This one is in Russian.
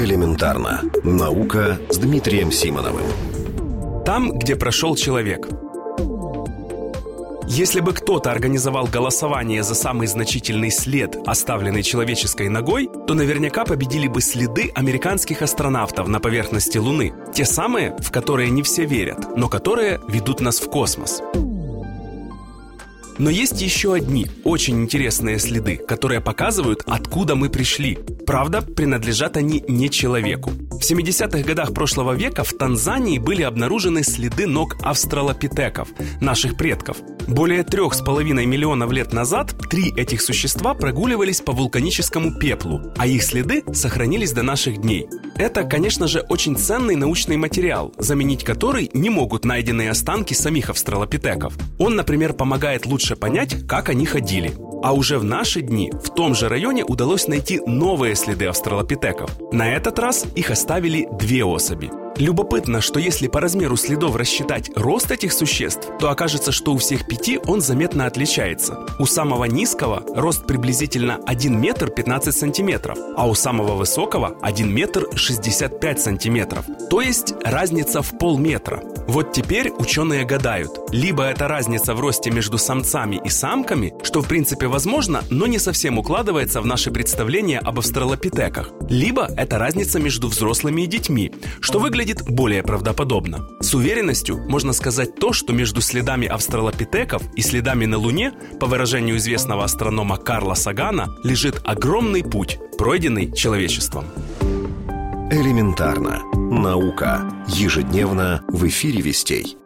Элементарно. Наука с Дмитрием Симоновым. Там, где прошел человек. Если бы кто-то организовал голосование за самый значительный след, оставленный человеческой ногой, то наверняка победили бы следы американских астронавтов на поверхности Луны. Те самые, в которые не все верят, но которые ведут нас в космос. Но есть еще одни очень интересные следы, которые показывают, откуда мы пришли. Правда, принадлежат они не человеку. В 70-х годах прошлого века в Танзании были обнаружены следы ног австралопитеков, наших предков. Более трех с половиной миллионов лет назад три этих существа прогуливались по вулканическому пеплу, а их следы сохранились до наших дней. Это, конечно же, очень ценный научный материал, заменить который не могут найденные останки самих австралопитеков. Он, например, помогает лучше понять, как они ходили. А уже в наши дни в том же районе удалось найти новые следы австралопитеков. На этот раз их оставили две особи. Любопытно, что если по размеру следов рассчитать рост этих существ, то окажется, что у всех пяти он заметно отличается. У самого низкого рост приблизительно 1 метр 15 сантиметров, а у самого высокого 1 метр 65 сантиметров. То есть разница в полметра. Вот теперь ученые гадают, либо это разница в росте между самцами и самками, что в принципе возможно, но не совсем укладывается в наши представления об австралопитеках, либо это разница между взрослыми и детьми, что выглядит более правдоподобно. С уверенностью можно сказать то, что между следами австралопитеков и следами на Луне, по выражению известного астронома Карла Сагана, лежит огромный путь, пройденный человечеством. Элементарно. Наука. Ежедневно в эфире «Вестей».